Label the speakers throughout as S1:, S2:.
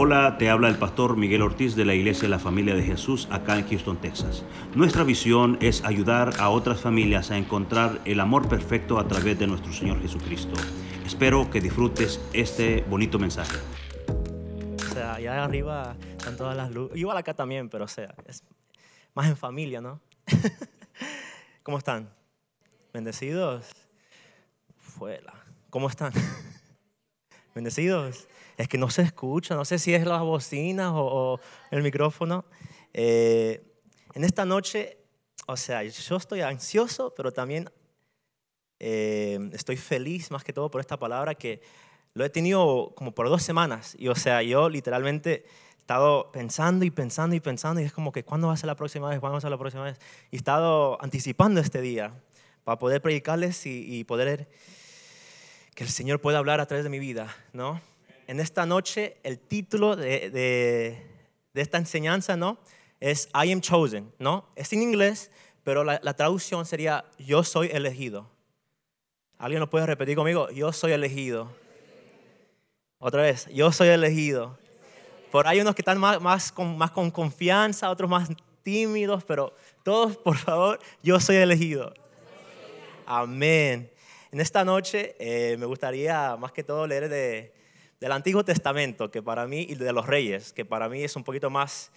S1: Hola, te habla el pastor Miguel Ortiz de la Iglesia de la Familia de Jesús acá en Houston, Texas. Nuestra visión es ayudar a otras familias a encontrar el amor perfecto a través de nuestro Señor Jesucristo. Espero que disfrutes este bonito mensaje.
S2: O sea, allá arriba están todas las luces. Igual acá también, pero o sea, es más en familia, ¿no? ¿Cómo están? ¿Bendecidos? Fuera. ¿Cómo están? ¿Bendecidos? es que no se escucha, no sé si es las bocinas o, el micrófono. Eh, en esta noche, o sea, yo estoy ansioso, pero también eh, estoy feliz más que todo por esta palabra que lo he tenido como por dos semanas. Y o sea, yo literalmente he estado pensando y pensando y pensando y es como que ¿cuándo va a ser la próxima vez? ¿Cuándo va a ser la próxima vez? Y he estado anticipando este día para poder predicarles y poder que el Señor pueda hablar a través de mi vida, ¿no? en esta noche el título de, de, esta enseñanza, ¿no? Es I am chosen, ¿no? Es en inglés, pero la, traducción sería Yo soy elegido. ¿Alguien lo puede repetir conmigo? Yo soy elegido. Otra vez, yo soy elegido. Por ahí unos que están más, más, con, más con confianza, otros más tímidos, pero todos, por favor, yo soy elegido. Amén. En esta noche eh, me gustaría más que todo leer de del Antiguo Testamento, que para mí, y de los reyes, que para mí es un poquito más,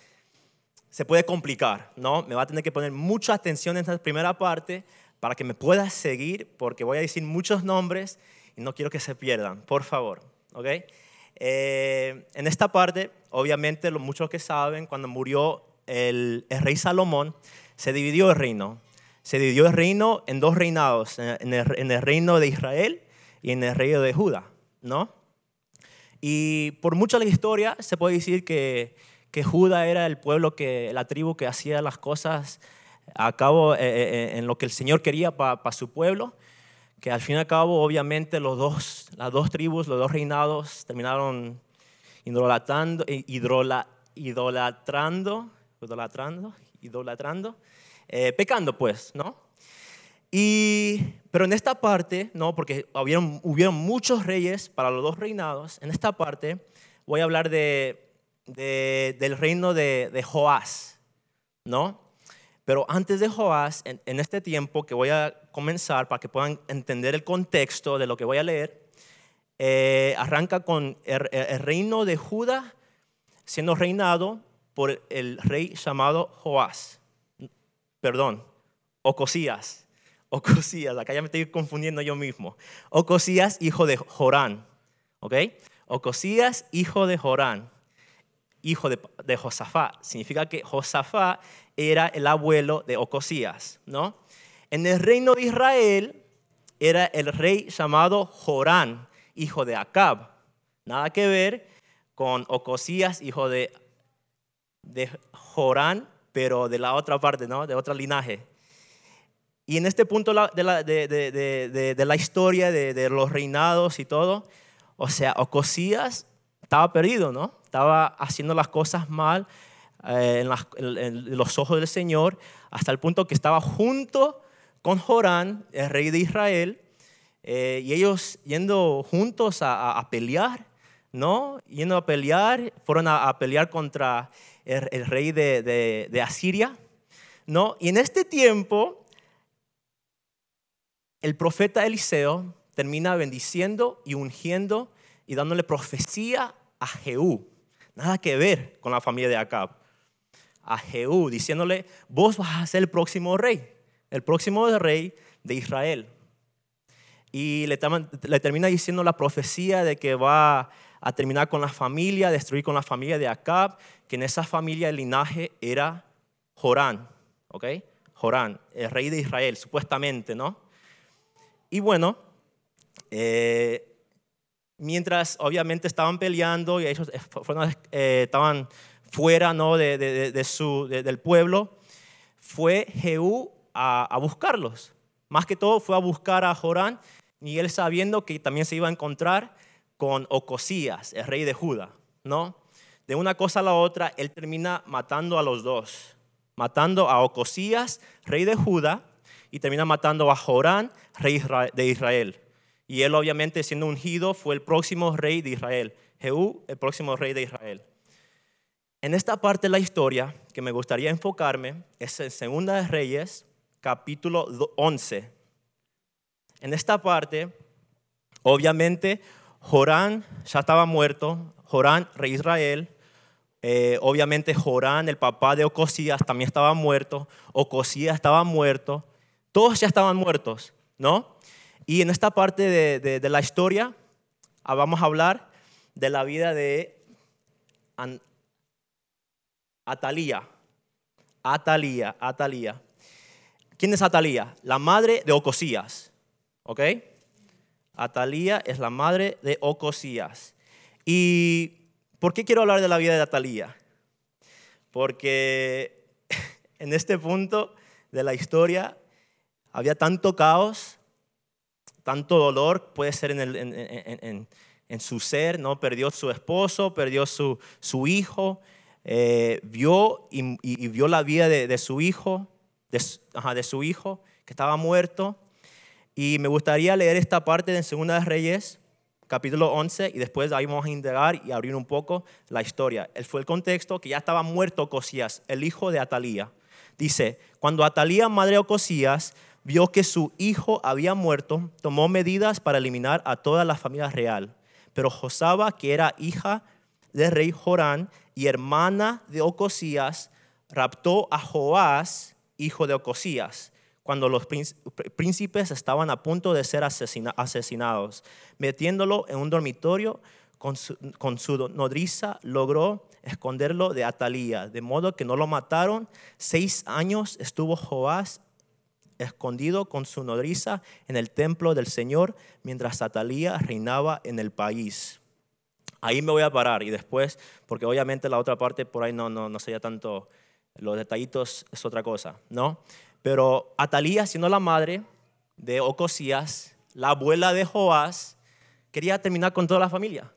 S2: se puede complicar, ¿no? Me va a tener que poner mucha atención en esta primera parte para que me puedas seguir, porque voy a decir muchos nombres y no quiero que se pierdan, por favor, ¿ok? Eh, en esta parte, obviamente, muchos que saben, cuando murió el, rey Salomón, se dividió el reino. Se dividió el reino en dos reinados, en el, reino de Israel y en el reino de Judá, ¿no? Y por mucha la historia se puede decir que, que Judá era el pueblo, que, la tribu que hacía las cosas a cabo eh, eh, eh, en lo que el Señor quería para su pueblo, que al fin y al cabo obviamente los dos, las dos tribus, los dos reinados terminaron idolatrando, idolatrando, idolatrando, idolatrando pecando pues, ¿no? Y, pero en esta parte, no, porque hubieron, hubieron muchos reyes para los dos reinados, en esta parte voy a hablar de, del reino de, de, Joás, ¿no? Pero antes de Joás, en, este tiempo que voy a comenzar para que puedan entender el contexto de lo que voy a leer, eh, arranca con el, el, reino de Judá siendo reinado por el rey llamado Joás, perdón, Ocosías. Ocosías, acá ya me estoy confundiendo yo mismo. Ocosías, hijo de Jorán, ¿ok? Ocosías, hijo de Jorán, hijo de, de Josafá. Significa que Josafá era el abuelo de Ocosías, ¿no? En el reino de Israel era el rey llamado Jorán, hijo de Acab. Nada que ver con Ocosías, hijo de, de Jorán, pero de la otra parte, ¿no? De otro linaje. Y en este punto de la, de, la historia, de, los reinados y todo, o sea, Ocosías estaba perdido, ¿no? Estaba haciendo las cosas mal eh, en, los ojos del Señor, hasta el punto que estaba junto con Jorán, el rey de Israel, eh, y ellos yendo juntos a, pelear, ¿no? Yendo a pelear, fueron a, pelear contra el, el rey de, Asiria, ¿no? Y en este tiempo el profeta Eliseo termina bendiciendo y ungiendo y dándole profecía a Jehú. Nada que ver con la familia de Acab. A Jehú, diciéndole, vos vas a ser el próximo rey, el próximo rey de Israel. Y le, termina diciendo la profecía de que va a terminar con la familia, destruir con la familia de Acab, que en esa familia el linaje era Jorán, ¿ok? Jorán, el rey de Israel, supuestamente, ¿no? Y bueno, eh, mientras obviamente estaban peleando y ellos eh, eh, estaban fuera ¿no? de, su, del pueblo, fue Jehú a, buscarlos. Más que todo fue a buscar a Jorán y él sabiendo que también se iba a encontrar con Ocosías, el rey de Judá, ¿no? De una cosa a la otra, él termina matando a los dos, matando a Ocosías, rey de Judá, y termina matando a Jorán, rey de Israel. Y él obviamente siendo ungido fue el próximo rey de Israel. Jehú, el próximo rey de Israel. En esta parte de la historia que me gustaría enfocarme es en Segunda de Reyes, capítulo 11. En esta parte, obviamente, Jorán ya estaba muerto, Jorán, rey Israel, eh, obviamente Jorán, el papá de Ocosías, también estaba muerto, Ocosías estaba muerto, todos ya estaban muertos, ¿no? Y en esta parte de, la historia ah, vamos a hablar de la vida de Atalía. Atalía, Atalía. ¿Quién es Atalía? La madre de Ocosías. ¿Ok? Atalía es la madre de Ocosías. ¿Y por qué quiero hablar de la vida de Atalía? Porque en este punto de la historia había tanto caos, tanto dolor, puede ser en, su ser, ¿no? Perdió su esposo, perdió su, su hijo, eh, vio y, vio la vida de, su hijo, de, de, su hijo, que estaba muerto. Y me gustaría leer esta parte de Segunda de Reyes, capítulo 11, y después ahí vamos a indagar y abrir un poco la historia. Él fue el contexto que ya estaba muerto Cosías, el hijo de Atalía. Dice, cuando Atalía, madre de Ocosías, vio que su hijo había muerto, tomó medidas para eliminar a toda la familia real. Pero Josaba, que era hija del rey Jorán y hermana de Ocosías, raptó a Joás, hijo de Ocosías, cuando los príncipes estaban a punto de ser asesinados. Metiéndolo en un dormitorio con su, nodriza, logró esconderlo de Atalía, de modo que no lo mataron. Seis años estuvo Joás escondido con su nodriza en el templo del Señor, mientras Atalía reinaba en el país. Ahí me voy a parar y después, porque obviamente la otra parte por ahí no, no, no sería tanto, los detallitos es otra cosa, ¿no? Pero Atalía, siendo la madre de Ocosías, la abuela de Joás, quería terminar con toda la familia,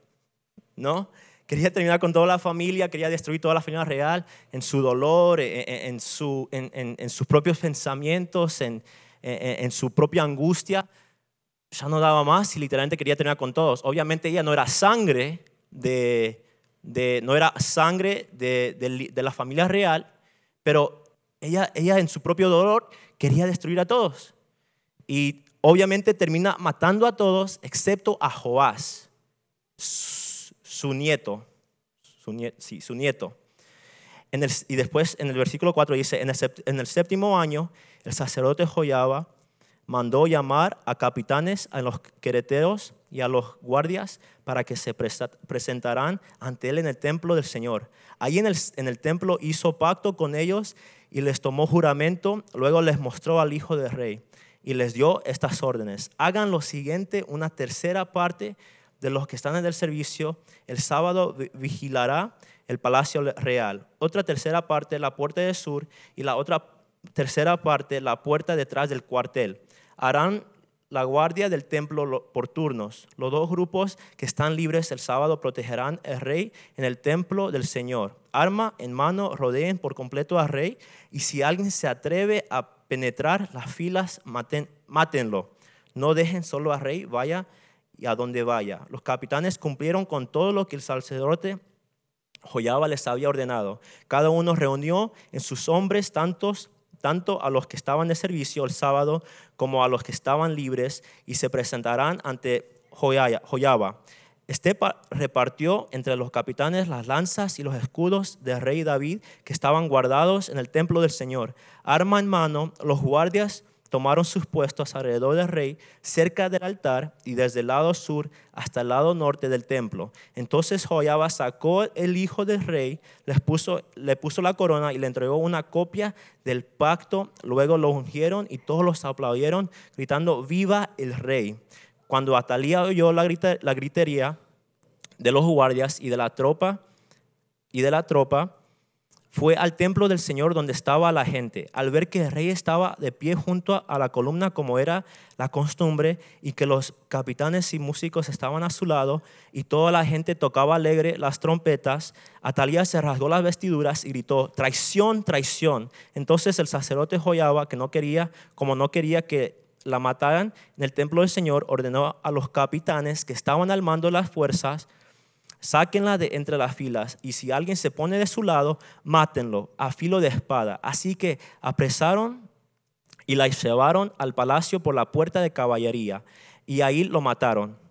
S2: ¿no? Quería terminar con toda la familia, quería destruir toda la familia real en su dolor, en, su, en, sus propios pensamientos, en, su propia angustia. Ya no daba más y literalmente quería terminar con todos. Obviamente ella no era sangre de, de no era sangre de, de, la familia real, pero ella, ella en su propio dolor quería destruir a todos. Y obviamente termina matando a todos excepto a Joás su nieto, su, sí, su nieto. El, y después en el versículo 4 dice, en el, séptimo año, el sacerdote Joyaba mandó llamar a capitanes, a los quereteos y a los guardias para que se presentaran ante él en el templo del Señor. El, en el templo hizo pacto con ellos y les tomó juramento, luego les mostró al hijo del rey y les dio estas órdenes. Hagan lo siguiente, una tercera parte de los que están en el servicio, el sábado vigilará el palacio real. Otra tercera parte, la puerta del sur, y la otra tercera parte, la puerta detrás del cuartel. Harán la guardia del templo por turnos. Los dos grupos que están libres el sábado protegerán al rey en el templo del Señor. Arma en mano, rodeen por completo al rey, y si alguien se atreve a penetrar las filas, mátenlo. No dejen solo al rey, vaya y a donde vaya. Los capitanes cumplieron con todo lo que el sacerdote Joyaba les había ordenado. Cada uno reunió en sus hombres tantos, tanto a los que estaban de servicio el sábado como a los que estaban libres y se presentarán ante Joyaba. Este repartió entre los capitanes las lanzas y los escudos del rey David que estaban guardados en el templo del Señor. Arma en mano, los guardias tomaron sus puestos alrededor del rey, cerca del altar y desde el lado sur hasta el lado norte del templo. Entonces Joyaba sacó el hijo del rey, les puso, le puso la corona y le entregó una copia del pacto. Luego lo ungieron y todos los aplaudieron, gritando, viva el rey. Cuando Atalía oyó la, la gritería de los guardias y de la tropa, y de la tropa, fue al templo del Señor donde estaba la gente. Al ver que el rey estaba de pie junto a la columna como era la costumbre y que los capitanes y músicos estaban a su lado y toda la gente tocaba alegre las trompetas, Atalía se rasgó las vestiduras y gritó, traición, traición. Entonces el sacerdote Joyaba, que no quería, como no quería que la mataran en el templo del Señor, ordenó a los capitanes que estaban al mando las fuerzas, sáquenla de entre las filas, y si alguien se pone de su lado, mátenlo a filo de espada. Así que apresaron y la llevaron al palacio por la puerta de caballería, y ahí lo mataron.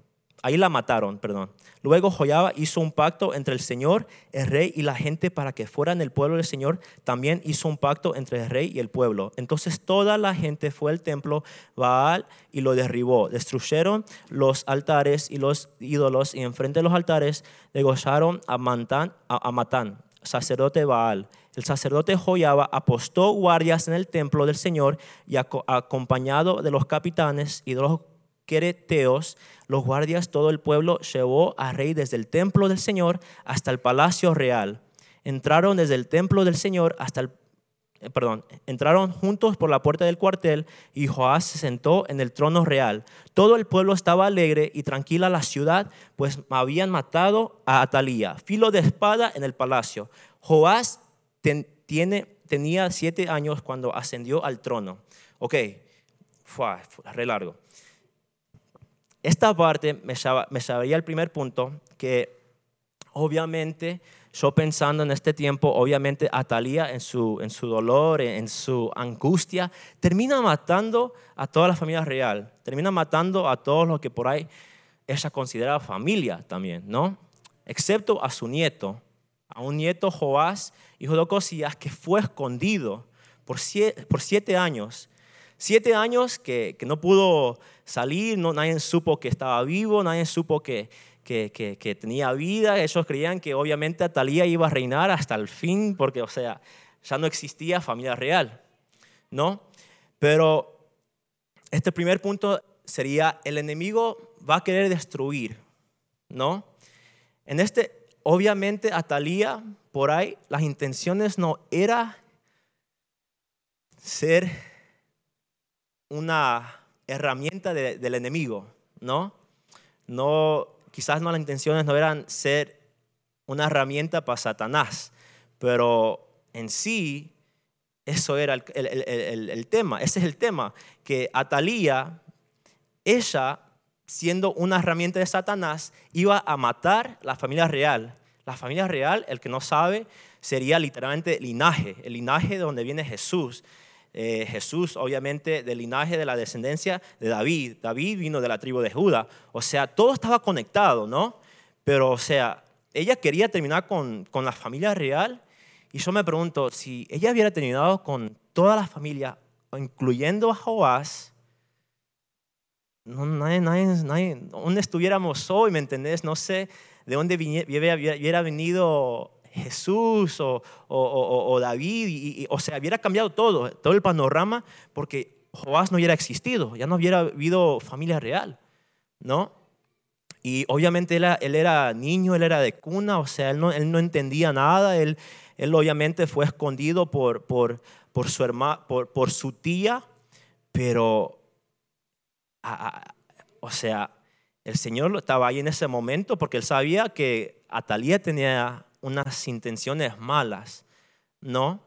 S2: Ahí la mataron, perdón. Luego Joyaba hizo un pacto entre el Señor, el rey y la gente para que fueran el pueblo del Señor. También hizo un pacto entre el rey y el pueblo. Entonces toda la gente fue al templo Baal y lo derribó. Destruyeron los altares y los ídolos y enfrente de los altares degollaron a, Matán, a, Matán, sacerdote Baal. El sacerdote Joyaba apostó guardias en el templo del Señor y acompañado de los capitanes y de los quereteos, los guardias, todo el pueblo llevó a rey desde el templo del Señor hasta el palacio real. Entraron desde el templo del Señor hasta el eh, perdón, entraron juntos por la puerta del cuartel y Joás se sentó en el trono real. Todo el pueblo estaba alegre y tranquila la ciudad, pues habían matado a Atalía, filo de espada en el palacio. Joás tiene, tenía siete años cuando ascendió al trono. Ok, fue, largo. Esta parte me, sabía el primer punto, que obviamente yo pensando en este tiempo, obviamente Atalía en su, en su dolor, en su angustia, termina matando a toda la familia real, termina matando a todos los que por ahí ella considera familia también, ¿no? Excepto a su nieto, a un nieto Joás, hijo de Ocosías, que fue escondido por siete, por siete años. Siete años que, que no pudo salir, no, nadie supo que estaba vivo, nadie supo que, que, tenía vida. Ellos creían que obviamente Atalía iba a reinar hasta el fin, porque, o sea, ya no existía familia real, ¿no? Pero este primer punto sería, el enemigo va a querer destruir, ¿no? En este, obviamente, Atalía, por ahí, las intenciones no era ser una herramienta del enemigo, ¿no? No, quizás no las intenciones no eran ser una herramienta para Satanás, pero en sí eso era el, tema, ese es el tema, que Atalía, ella, siendo una herramienta de Satanás, iba a matar la familia real. La familia real, el que no sabe, sería literalmente linaje, el linaje de donde viene Jesús. Eh, Jesús, obviamente, del linaje de la descendencia de David. David vino de la tribu de Judá. O sea, todo estaba conectado, ¿no? Pero, o sea, ella quería terminar con, con la familia real. Y yo me pregunto, si ella hubiera terminado con toda la familia, incluyendo a Joás, no, nadie, nadie, nadie, ¿dónde estuviéramos hoy? ¿Me entendés? No sé de dónde hubiera venido Jesús o, David, y, o sea, hubiera cambiado todo, todo el panorama, porque Joás no hubiera existido, ya no hubiera habido familia real, ¿no? Y obviamente él, él, era niño, él era de cuna, o sea, él no, él no entendía nada, él, él obviamente fue escondido por, por, por, su, herma, por, por su tía, pero, o sea, el Señor estaba ahí en ese momento porque él sabía que Atalía tenía unas intenciones malas, ¿no?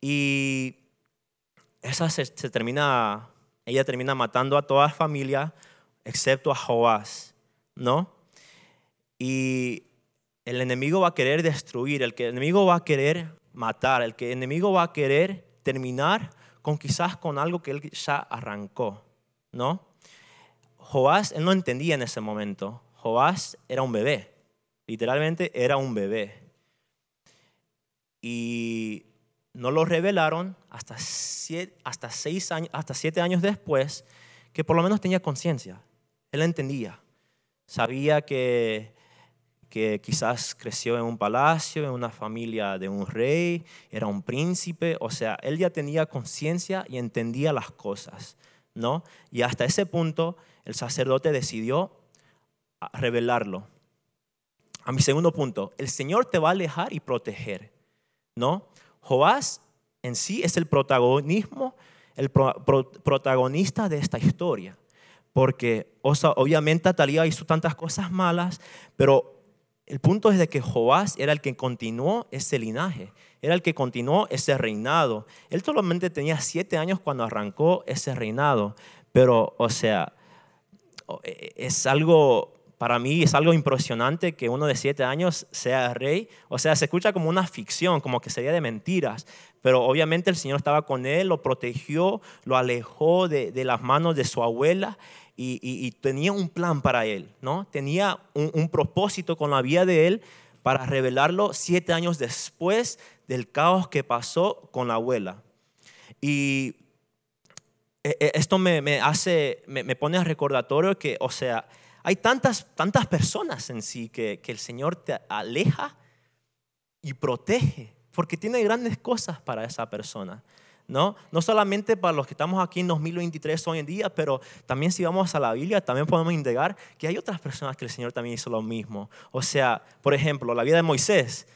S2: Y esa se, termina, ella termina matando a toda la familia, excepto a Joás, ¿no? Y el enemigo va a querer destruir, el, que, el enemigo va a querer matar, el que el enemigo va a querer terminar con quizás con algo que él ya arrancó, ¿no? Joás, él no entendía en ese momento. Joás era un bebé, literalmente era un bebé y no lo revelaron hasta siete, hasta seis años, hasta siete años después, que por lo menos tenía conciencia. Él entendía. Sabía que, que quizás creció en un palacio, en una familia de un rey, era un príncipe, o sea, él ya tenía conciencia y entendía las cosas, ¿no? Y hasta ese punto el sacerdote decidió revelarlo. A mi segundo punto, el Señor te va a alejar y proteger. ¿No? Joás en sí es el protagonismo, el protagonista de esta historia. Porque obviamente Atalía hizo tantas cosas malas, pero el punto es de que Joás era el que continuó ese linaje, era el que continuó ese reinado. Él solamente tenía siete años cuando arrancó ese reinado, pero, o sea, e, e, es algo para mí es algo impresionante que uno de siete años sea rey. O sea, se escucha como una ficción, como que sería de mentiras. Pero obviamente el Señor estaba con él, lo protegió, lo alejó de, las manos de su abuela y, tenía un plan para él, ¿no? Tenía un, propósito con la vida de él para revelarlo siete años después del caos que pasó con la abuela. Y e, e, esto me, hace, me, pone a recordatorio que, o sea, hay tantas, tantas personas en sí que, que el Señor te aleja y protege, porque tiene grandes cosas para esa persona. ¿No? no solamente para los que estamos aquí en 2023 hoy en día, pero también si vamos a la Biblia, también podemos indagar que hay otras personas que el Señor también hizo lo mismo. O sea, por ejemplo, la vida de Moisés,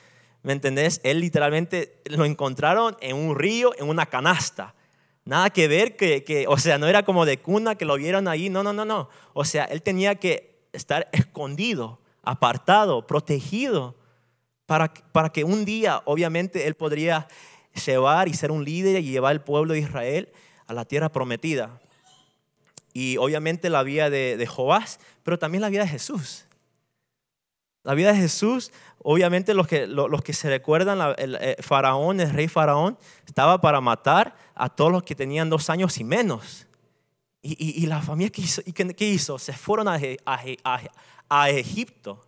S2: ¿me entendés? Él literalmente lo encontraron en un río, en una canasta. Nada que ver que, que, o sea, no era como de cuna que lo vieron ahí, no, no, no, no. O sea, él tenía que estar escondido, apartado, protegido, para, para que un día, obviamente, él podría llevar y ser un líder y llevar al pueblo de Israel a la tierra prometida. Y obviamente la vida de, de pero también la vida de Jesús. La vida de Jesús, obviamente los que, los que se recuerdan, el, eh, faraón, el rey faraón, estaba para matar a todos los que tenían dos años y menos. Y, la familia, ¿qué hizo? ¿Y hizo? Se fueron a, a, a, Egipto.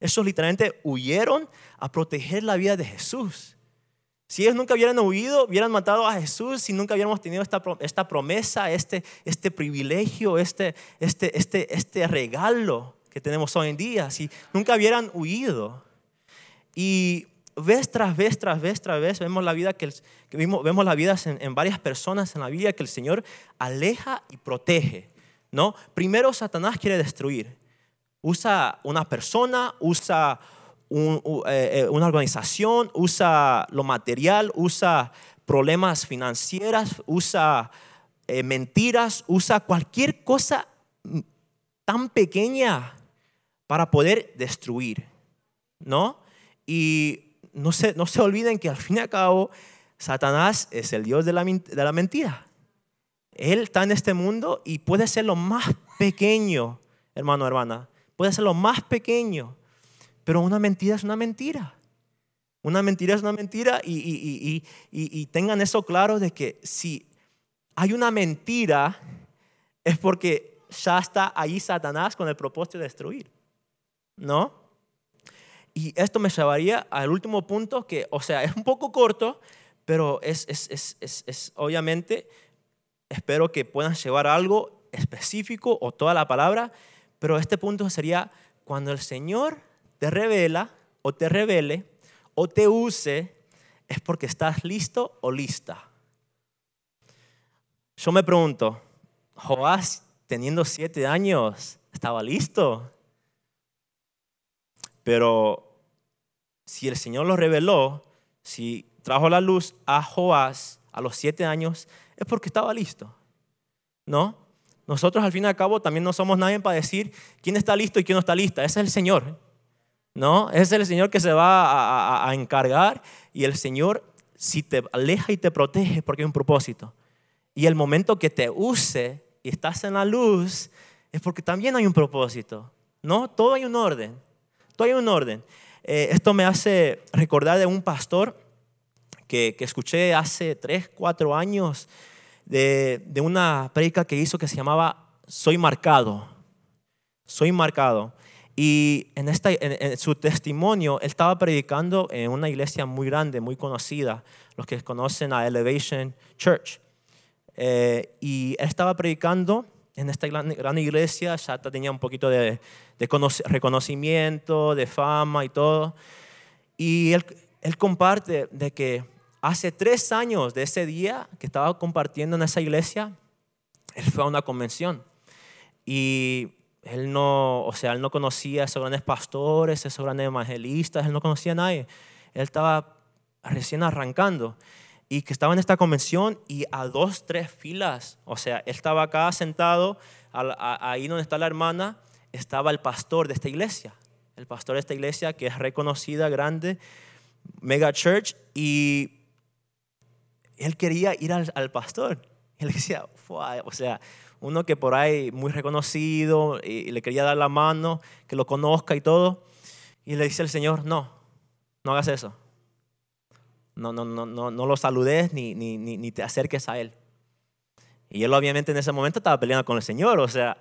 S2: Esos literalmente huyeron a proteger la vida de Jesús. Si ellos nunca hubieran huido, hubieran matado a Jesús, si nunca hubiéramos tenido esta, esta promesa, este, este privilegio, este, este, este, este regalo que tenemos hoy en día, si nunca hubieran huido. Y vez tras vez, tras vez, tras vez, vemos la vida que, vimos, vemos la vida en, varias personas en la vida que el Señor aleja y protege. ¿no? Primero Satanás quiere destruir. Usa una persona, usa eh, eh, una organización, usa lo material, usa problemas financieros, usa eh, mentiras, usa cualquier cosa tan pequeña para poder destruir, ¿no? Y no se, no se olviden que al fin y al cabo Satanás es el Dios de la, de la mentira. Él está en este mundo y puede ser lo más pequeño, hermano, hermana. Puede ser lo más pequeño, pero una mentira es una mentira. Una mentira es una mentira y, y, y, y, tengan eso claro de que si hay una mentira es porque ya está ahí Satanás con el propósito de destruir. ¿No? Y esto me llevaría al último punto que, o sea, es un poco corto, pero es, es, es, es, obviamente, espero que puedan llevar algo específico o toda la palabra, pero este punto sería cuando el Señor te revela o te revele o te use, es porque estás listo o lista. Yo me pregunto, Joás, teniendo siete años, ¿estaba listo? Pero si el Señor lo reveló, si trajo la luz a Joás a los siete años, es porque estaba listo. ¿No? Nosotros al fin y al cabo también no somos nadie para decir quién está listo y quién no está lista. Ese es el Señor. ¿No? Ese es el Señor que se va a, encargar y el Señor si te aleja y te protege porque hay un propósito. Y el momento que te use y estás en la luz es porque también hay un propósito. ¿No? Todo hay un orden. Todo hay un orden. Eh, esto me hace recordar de un pastor que, que escuché hace tres, cuatro años de, de, una predica que hizo que se llamaba Soy marcado. Soy marcado. Y en, esta, en, su testimonio, él estaba predicando en una iglesia muy grande, muy conocida, los que conocen a Elevation Church. Eh, y él estaba predicando en esta gran, iglesia, ya tenía un poquito de, reconocimiento, de fama y todo. Y él, él comparte de que hace tres años de ese día que estaba compartiendo en esa iglesia, él fue a una convención. Y él no, o sea, él no conocía a esos grandes pastores, esos grandes evangelistas, él no conocía a nadie. Él estaba recién arrancando y que estaba en esta convención y a dos, tres filas, o sea, él estaba acá sentado, ahí donde está la hermana, estaba el pastor de esta iglesia, el pastor de esta iglesia que es reconocida, grande, mega church, y él quería ir al, pastor. Él decía, o sea, uno que por ahí muy reconocido y, le quería dar la mano, que lo conozca y todo. Y le dice el Señor, no, no hagas eso. No, no, no, no, no lo saludes ni, ni, ni te acerques a Él. Y él obviamente en ese momento estaba peleando con el Señor, o sea,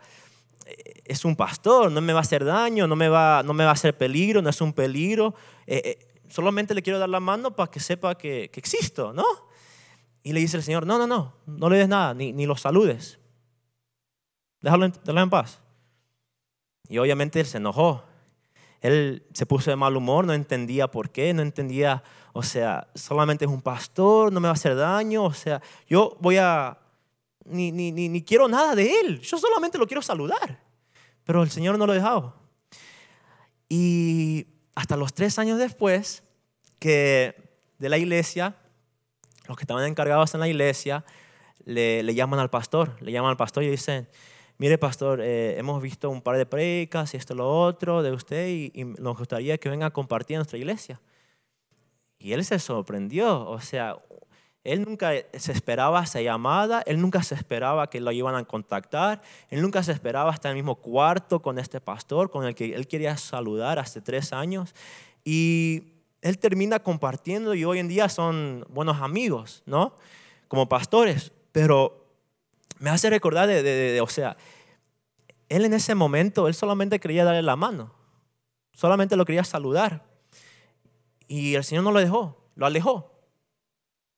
S2: es un pastor, no me va a hacer daño, no me va, no me va a hacer peligro, no es un peligro. Eh, eh, solamente le quiero dar la mano para que sepa que, que, existo, ¿no? Y le dice el Señor, no, no, no, no le des nada, ni, ni lo saludes. Déjalo en, déjalo en paz. Y obviamente él se enojó. Él se puso de mal humor, no entendía por qué, no entendía, o sea, solamente es un pastor, no me va a hacer daño, o sea, yo voy a ni, ni, ni, quiero nada de él. Yo solamente lo quiero saludar. Pero el Señor no lo dejaba. Y hasta los tres años después que de la iglesia, los que estaban encargados en la iglesia, le, le llaman al pastor, le llaman al pastor y dicen, mire pastor, eh, hemos visto un par de predicas y esto y lo otro de usted y, y, nos gustaría que venga a compartir en nuestra iglesia. Y él se sorprendió, o sea, él nunca se esperaba esa llamada, él nunca se esperaba que lo iban a contactar, él nunca se esperaba estar en el mismo cuarto con este pastor con el que él quería saludar hace tres años. Y él termina compartiendo y hoy en día son buenos amigos, ¿no? Como pastores, pero me hace recordar de, o sea, él en ese momento, él solamente quería darle la mano, solamente lo quería saludar. Y el Señor no lo dejó, lo alejó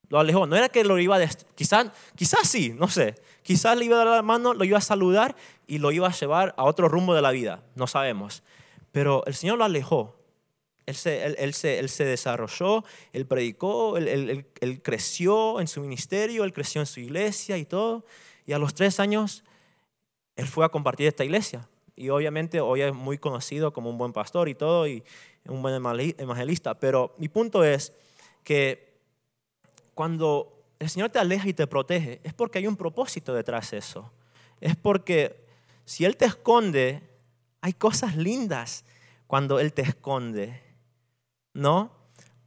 S2: lo alejó. No era que lo iba a, quizás, quizás sí, no sé. Quizás le iba a dar la mano, lo iba a saludar y lo iba a llevar a otro rumbo de la vida, no sabemos. Pero el Señor lo alejó. Él se, él, se, él se desarrolló, él predicó, él, creció en su ministerio, él creció en su iglesia y todo. Y a los tres años, él fue a compartir esta iglesia. Y obviamente hoy es muy conocido como un buen pastor y todo, y un buen evangelista. Pero mi punto es que cuando el Señor te aleja y te protege, es porque hay un propósito detrás de eso. Es porque si Él te esconde, hay cosas lindas cuando Él te esconde. ¿No?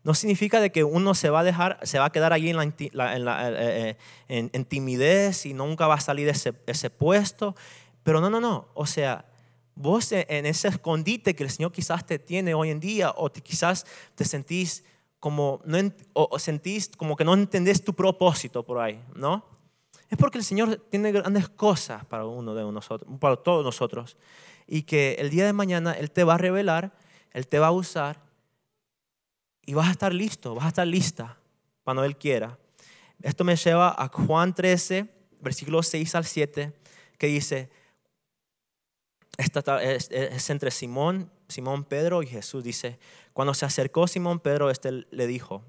S2: No significa de que uno se va a dejar, se va a quedar allí en, la, eh, eh, en, timidez y nunca va a salir de ese, ese puesto. Pero no, no, no. O sea, vos en ese escondite que el Señor quizás te tiene hoy en día o quizás te sentís como no, o sentís como que no entendés tu propósito por ahí, ¿no? Es porque el Señor tiene grandes cosas para uno de nosotros, para todos nosotros, y que el día de mañana Él te va a revelar, Él te va a usar, y vas a estar listo, vas a estar lista cuando Él quiera. Esto me lleva a Juan 13, versículos 6 al 7, que dice, esta es, entre Simón, Simón Pedro y Jesús, dice, cuando se acercó Simón Pedro, este le dijo,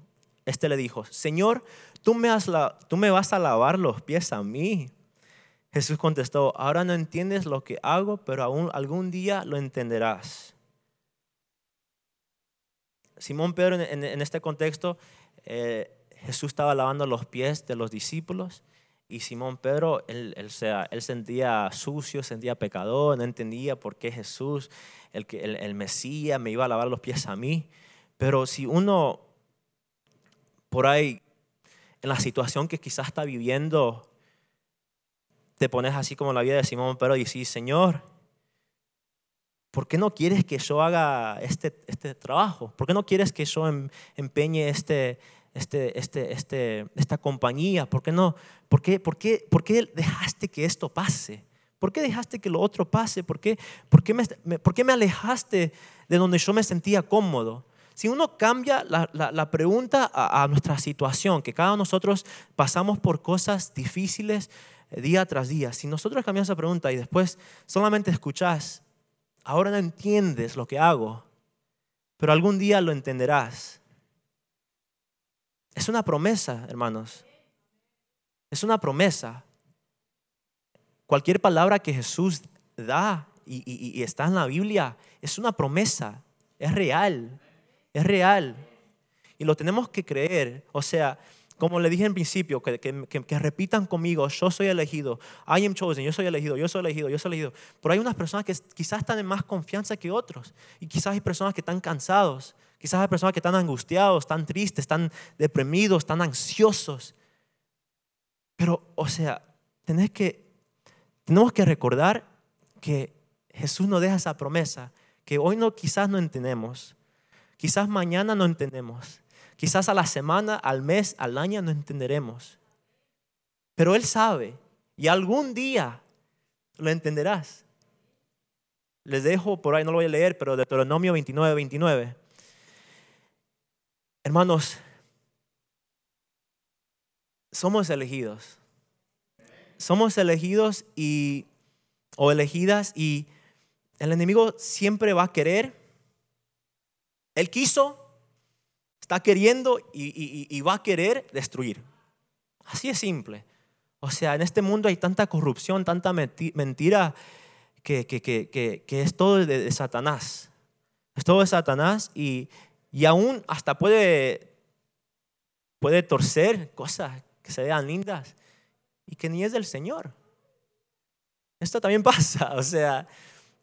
S2: este le dijo, Señor, ¿tú me, has tú me vas a lavar los pies a mí. Jesús contestó, ahora no entiendes lo que hago, pero aún algún día lo entenderás. Simón Pedro, en, este contexto, eh, Jesús estaba lavando los pies de los discípulos y Simón Pedro, él, sea, él sentía sucio, sentía pecador, no entendía por qué Jesús el, el, el Mesías me iba a lavar los pies a mí. Pero si uno por ahí, en la situación que quizás está viviendo, te pones así como la vida de Simón Pedro y dices, Señor, ¿por qué no quieres que yo haga este, este trabajo? ¿Por qué no quieres que yo em, empeñe este, este, este, este, esta compañía? ¿Por qué no? ¿Por qué, por, qué, ¿Por qué dejaste que esto pase? ¿Por qué dejaste que lo otro pase? ¿Por qué, por qué, me, por qué me alejaste de donde yo me sentía cómodo? Si uno cambia la, la, pregunta a, nuestra situación, que cada uno de nosotros pasamos por cosas difíciles eh, día tras día, si nosotros cambiamos esa pregunta y después solamente escuchás, ahora no entiendes lo que hago, pero algún día lo entenderás. Es una promesa, hermanos. Es una promesa. Cualquier palabra que Jesús da y, está en la Biblia es una promesa, es real, es real. Y lo tenemos que creer. O sea, como le dije en principio, que, que, repitan conmigo, yo soy elegido, I am chosen, yo soy elegido, yo soy elegido, yo soy elegido. Pero hay unas personas que quizás están en más confianza que otros. Y quizás hay personas que están cansados, quizás hay personas que están angustiados, están tristes, están deprimidos, están ansiosos. Pero, o sea, tenés que tenemos que recordar que Jesús nos deja esa promesa, que hoy quizás no entendemos, quizás mañana no entendemos, quizás a la semana, al mes, al año no entenderemos. Pero Él sabe y algún día lo entenderás. Les dejo por ahí, no lo voy a leer, pero Deuteronomio 29, 29. Hermanos, somos elegidos. Somos elegidos y, o elegidas y el enemigo siempre va a querer. Él quiso, está queriendo y, va a querer destruir. Así es simple. O sea, en este mundo hay tanta corrupción, tanta mentira que, es todo de, Satanás. Es todo de Satanás y, y aún hasta puede, puede torcer cosas que se vean lindas y que ni es del Señor. Esto también pasa, o sea,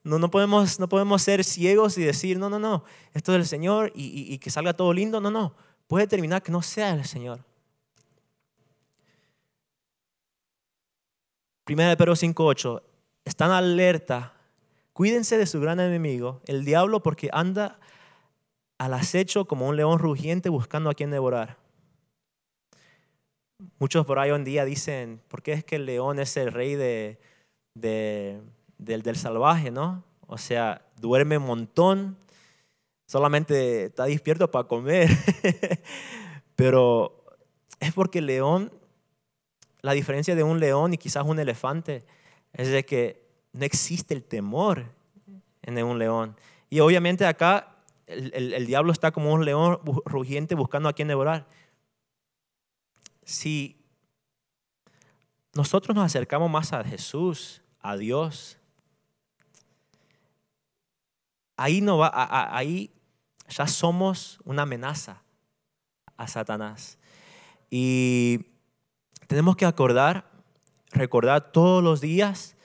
S2: no, no, podemos, no podemos ser ciegos y decir, no, no, no, esto es del Señor y, que salga todo lindo. No, no, puede terminar que no sea el Señor. Primera de Pedro 5.8, están alerta, cuídense de su gran enemigo, el diablo, porque anda al acecho como un león rugiente buscando a quien devorar. Muchos por ahí hoy en día dicen, ¿por qué es que el león es el rey de, del, salvaje, no? O sea, duerme un montón, solamente está despierto para comer. Pero es porque el león, la diferencia de un león y quizás un elefante, es de que no existe el temor en un león. Y obviamente acá el, diablo está como un león rugiente buscando a quien devorar si nosotros nos acercamos más a Jesús, a Dios, ahí, no va, ahí ya somos una amenaza a Satanás. Y tenemos que acordar, recordar todos los días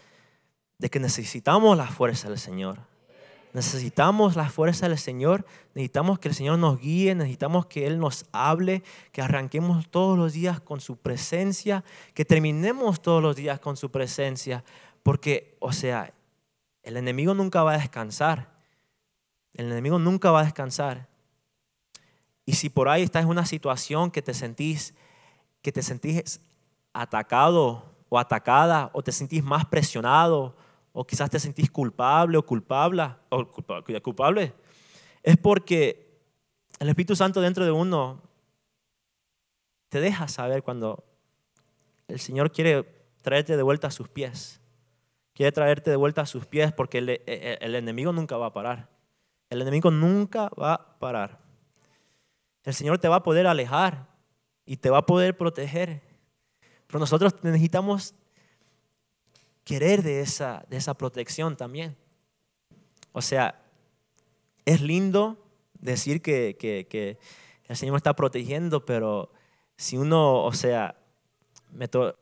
S2: de que necesitamos la fuerza del Señor. Necesitamos la fuerza del Señor, necesitamos que el Señor nos guíe, necesitamos que Él nos hable, que arranquemos todos los días con su presencia, que terminemos todos los días con su presencia, porque, o sea, el enemigo nunca va a descansar, el enemigo nunca va a descansar. Y si por ahí estás en una situación que te sentís, que te sentís atacado o atacada, o te sentís más presionado, o quizás te sentís culpable o culpable, o culpable, es porque el Espíritu Santo dentro de uno te deja saber cuando el Señor quiere traerte de vuelta a sus pies. Quiere traerte de vuelta a sus pies porque el, el enemigo nunca va a parar. El enemigo nunca va a parar. El Señor te va a poder alejar y te va a poder proteger. Pero nosotros necesitamos querer de esa, de esa protección también. O sea, es lindo decir que, que, el Señor me está protegiendo, pero si uno, o sea, meto,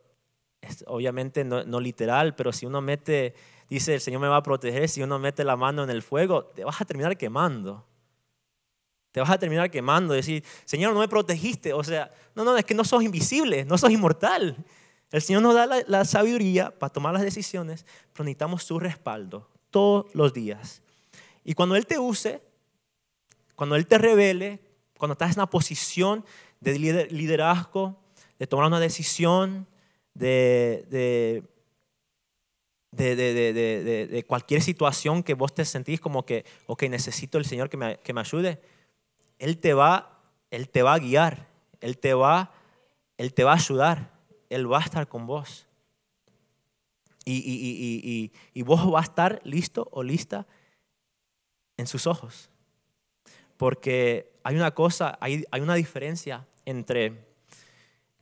S2: obviamente no, no, literal, pero si uno mete, dice el Señor me va a proteger, si uno mete la mano en el fuego, te vas a terminar quemando. Te vas a terminar quemando, decir, Señor, no me protegiste. O sea, no, no, es que no sos invisible, no sos inmortal. El Señor nos da la, sabiduría para tomar las decisiones, pero necesitamos su respaldo todos los días. Y cuando Él te use, cuando Él te revele, cuando estás en una posición de liderazgo, de tomar una decisión, de, cualquier situación que vos te sentís como que, ok, necesito el Señor que me, que me ayude, Él te, va, Él te va a guiar, Él te va, Él te va a ayudar. Él va a estar con vos. Y, y, vos vas a estar listo o lista en sus ojos. Porque hay una cosa, hay, hay una diferencia entre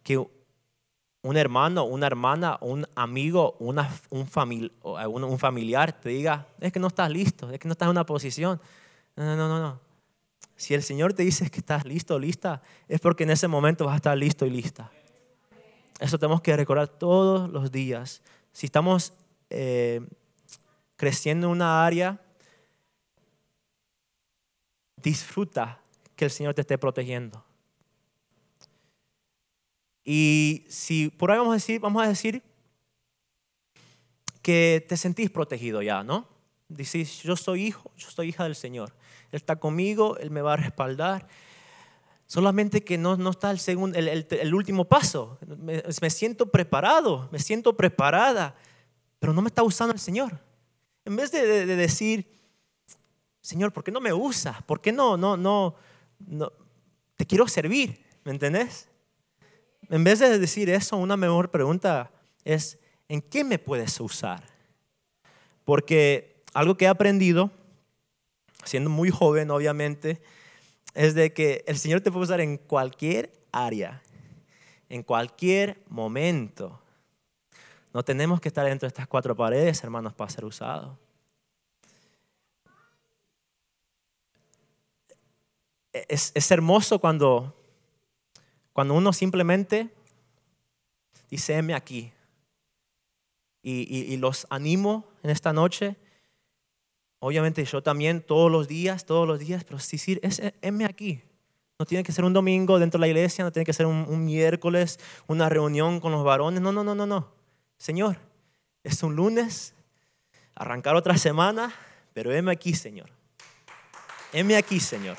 S2: que un hermano, una hermana, un amigo, una, un, un, familiar te diga, es que no estás listo, es que no estás en una posición. No, no, no, no. Si el Señor te dice que estás listo lista, es porque en ese momento vas a estar listo y lista. Eso tenemos que recordar todos los días. Si estamos eh, creciendo en una área, disfruta que el Señor te esté protegiendo. Y si por ahí vamos a decir, vamos a decir que te sentís protegido ya, ¿no? Dices, yo soy hijo, yo soy hija del Señor. Él está conmigo, Él me va a respaldar. Solamente que no, no está el, segundo, el, último paso. Me, siento preparado, me siento preparada, pero no me está usando el Señor. En vez de, de, decir, Señor, ¿por qué no me usas? ¿Por qué no, no, no, no? Te quiero servir, ¿me entendés? En vez de decir eso, una mejor pregunta es, ¿en qué me puedes usar? Porque algo que he aprendido, siendo muy joven obviamente, es de que el Señor te puede usar en cualquier área, en cualquier momento. No tenemos que estar dentro de estas cuatro paredes, hermanos, para ser usados. Es, es hermoso cuando, cuando uno simplemente dice, aquí. Y, y, los animo en esta noche. Obviamente yo también todos los días, todos los días, pero decir, es, heme aquí. No tiene que ser un domingo dentro de la iglesia, no tiene que ser un, un miércoles, una reunión con los varones. No, no, no, no, no. Señor, es un lunes, arrancar otra semana, pero heme aquí, Señor. Heme aquí, Señor.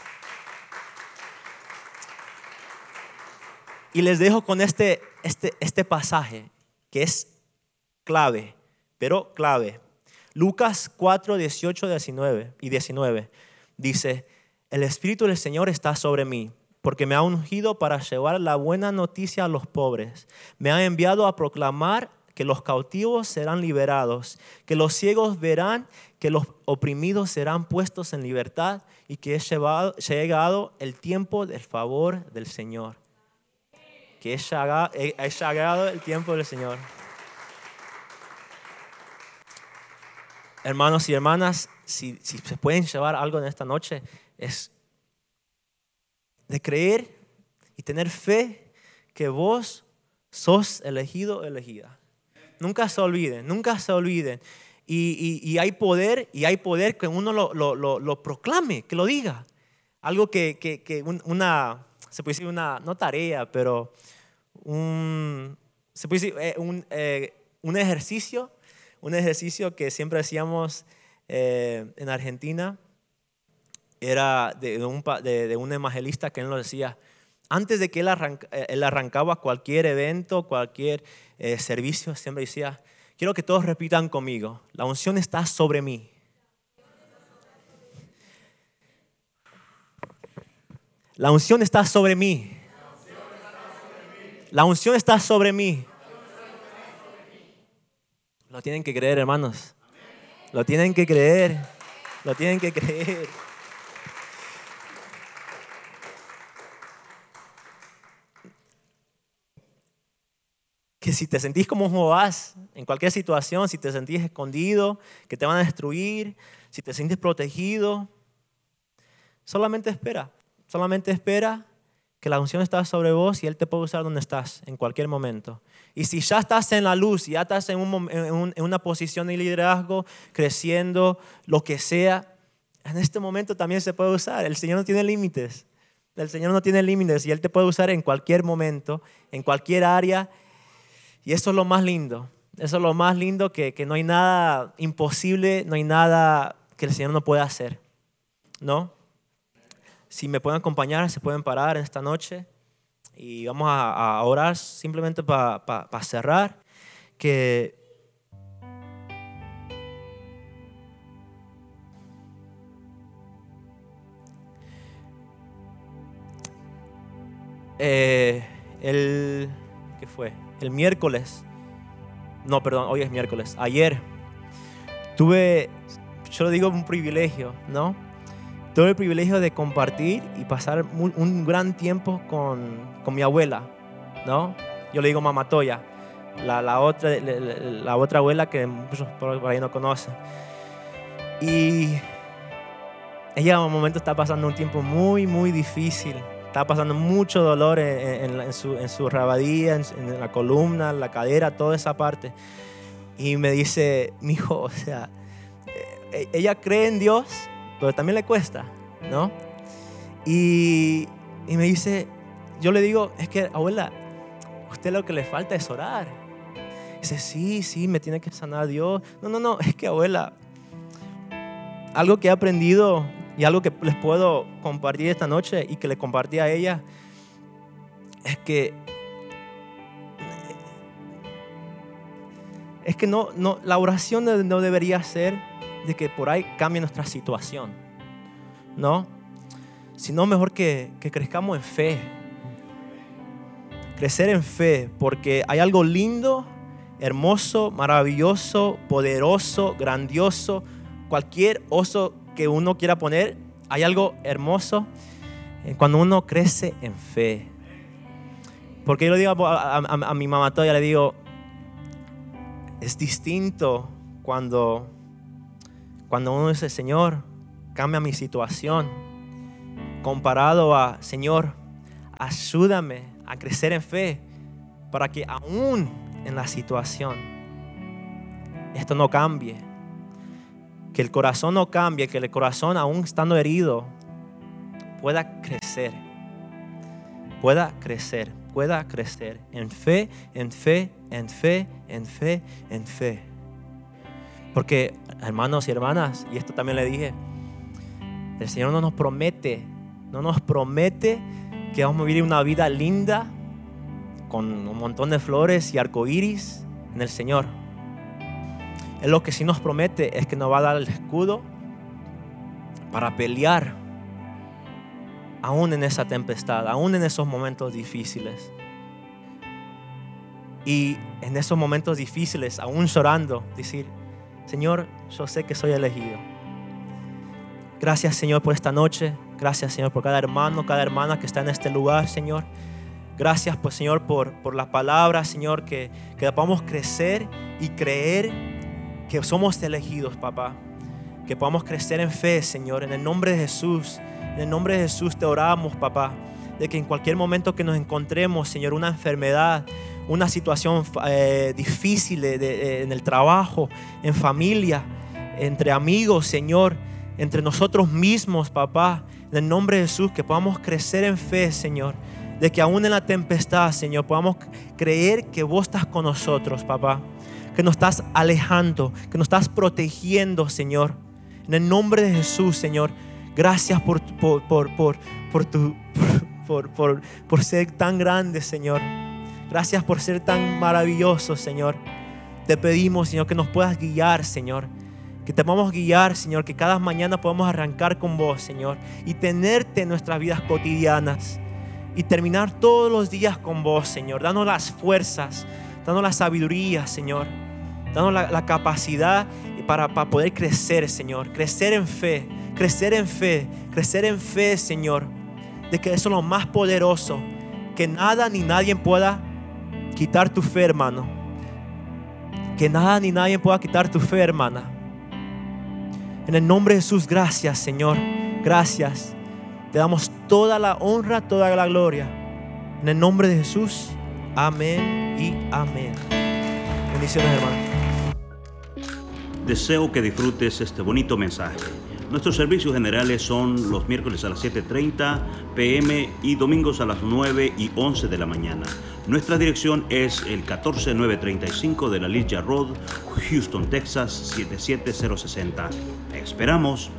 S2: Y les dejo con este, este, este pasaje que es clave, pero clave. Lucas 4, 18 19 y 19 dice, el Espíritu del Señor está sobre mí, porque me ha ungido para llevar la buena noticia a los pobres. Me ha enviado a proclamar que los cautivos serán liberados, que los ciegos verán, que los oprimidos serán puestos en libertad y que es llegado el tiempo del favor del Señor que es llegado el tiempo del Señor. Hermanos y hermanas, si, si se pueden llevar algo en esta noche, es de creer y tener fe que vos sos elegido, elegida. Nunca se olviden, nunca se olviden. Y, y, hay poder, y hay poder que uno lo, lo, lo, proclame, que lo diga. Algo que, que, que una, se puede decir una, no tarea, pero un, se puede decir, eh, un, eh, un, ejercicio, un ejercicio que siempre hacíamos eh, en Argentina, era de, un, de, un, evangelista que él nos decía, antes de que él, él arrancaba cualquier evento, cualquier servicio, siempre decía, quiero que todos repitan conmigo, la unción está sobre mí. La unción está sobre mí. La unción está sobre mí. Lo tienen que creer, hermanos. Lo tienen que creer. Lo tienen que creer. Que si te sentís como Joás en cualquier situación, si te sentís escondido, que te van a destruir, si te sientes protegido, solamente espera. Solamente espera que la unción está sobre vos y Él te puede usar donde estás, en cualquier momento. Y si ya estás en la luz, ya estás en, una posición de liderazgo, creciendo, lo que sea, en este momento también se puede usar. El Señor no tiene límites. El Señor no tiene límites y Él te puede usar en cualquier momento, en cualquier área. Y eso es lo más lindo. Eso es lo más lindo, que, que no hay nada imposible, no hay nada que el Señor no pueda hacer. ¿No? Si me pueden acompañar, se pueden parar esta noche y vamos a, orar simplemente para cerrar. Que eh, el ¿qué fue? El miércoles. No, perdón, hoy es miércoles. Ayer tuve, yo lo digo, un privilegio, ¿no? Tuve el privilegio de compartir y pasar un, gran tiempo con, con, mi abuela, ¿no? Yo le digo mamatoya, la, la, otra, la, otra abuela que muchos por ahí no conocen. Y ella en un momento está pasando un tiempo muy, muy difícil. Está pasando mucho dolor en, en, su, en su rabadía, en, la columna, la cadera, toda esa parte. Y me dice, mi hijo, o sea, eh, ella cree en Dios, pero también le cuesta, ¿no? Y, y me dice, yo le digo, es que abuela, usted lo que le falta es orar. Dice, sí, sí, me tiene que sanar Dios. No, no, no, es que abuela, algo que he aprendido y algo que les puedo compartir esta noche y que le compartí a ella es que es que no, no, la oración no debería ser de que por ahí cambie nuestra situación, ¿no? Sino mejor que, que crezcamos en fe. Crecer en fe, porque hay algo lindo, hermoso, maravilloso, poderoso, grandioso, cualquier oso que uno quiera poner, hay algo hermoso cuando uno crece en fe. Porque yo le digo a, a mi mamá todavía, le digo, es distinto cuando, cuando uno dice, Señor, cambia mi situación, comparado a, Señor, ayúdame a crecer en fe para que aún en la situación esto no cambie. Que el corazón no cambie, que el corazón aún estando herido pueda crecer. Pueda crecer, pueda crecer en fe, en fe, en fe, en fe, en fe. Porque, hermanos y hermanas, y esto también le dije, el Señor no nos promete, no nos promete que vamos a vivir una vida linda con un montón de flores y arcoíris en el Señor. Él lo que sí nos promete es que nos va a dar el escudo para pelear aún en esa tempestad, aún en esos momentos difíciles. Y en esos momentos difíciles, aún llorando, decir, Señor, yo sé que soy elegido. Gracias Señor por esta noche. Gracias Señor por cada hermano, cada hermana que está en este lugar, Señor. Gracias pues Señor por, por la palabra, Señor, que, que podamos crecer y creer que somos elegidos, papá. Que podamos crecer en fe, Señor. En el nombre de Jesús, en el nombre de Jesús te oramos, papá. De que en cualquier momento que nos encontremos, Señor, una enfermedad, una situación eh, difícil en el trabajo, en familia, entre amigos, Señor, entre nosotros mismos, papá, en el nombre de Jesús, que podamos crecer en fe, Señor, de que aún en la tempestad, Señor, podamos creer que vos estás con nosotros, papá, que nos estás alejando, que nos estás protegiendo, Señor. En el nombre de Jesús, Señor, gracias por, por, por tu, por, por, por ser tan grande, Señor. Gracias por ser tan maravilloso, Señor. Te pedimos, Señor, que nos puedas guiar, Señor. Que te podamos guiar, Señor. Que cada mañana podamos arrancar con vos, Señor. Y tenerte en nuestras vidas cotidianas. Y terminar todos los días con vos, Señor. Danos las fuerzas. Danos la sabiduría, Señor. Danos la, capacidad para, para poder crecer, Señor. Crecer en fe. Crecer en fe. Crecer en fe, Señor. De que eso es lo más poderoso. Que nada ni nadie pueda quitar tu fe, hermano. Que nada ni nadie pueda quitar tu fe, hermana. En el nombre de Jesús, gracias, Señor. Gracias. Te damos toda la honra, toda la gloria. En el nombre de Jesús. Amén y amén. Bendiciones, hermano.
S1: Deseo que disfrutes este bonito mensaje. Nuestros servicios generales son los miércoles a las 7.30 pm y domingos a las 9 y 11 de la mañana. Nuestra dirección es el 14935 de la Ligia Road, Houston, Texas 77060. esperamos.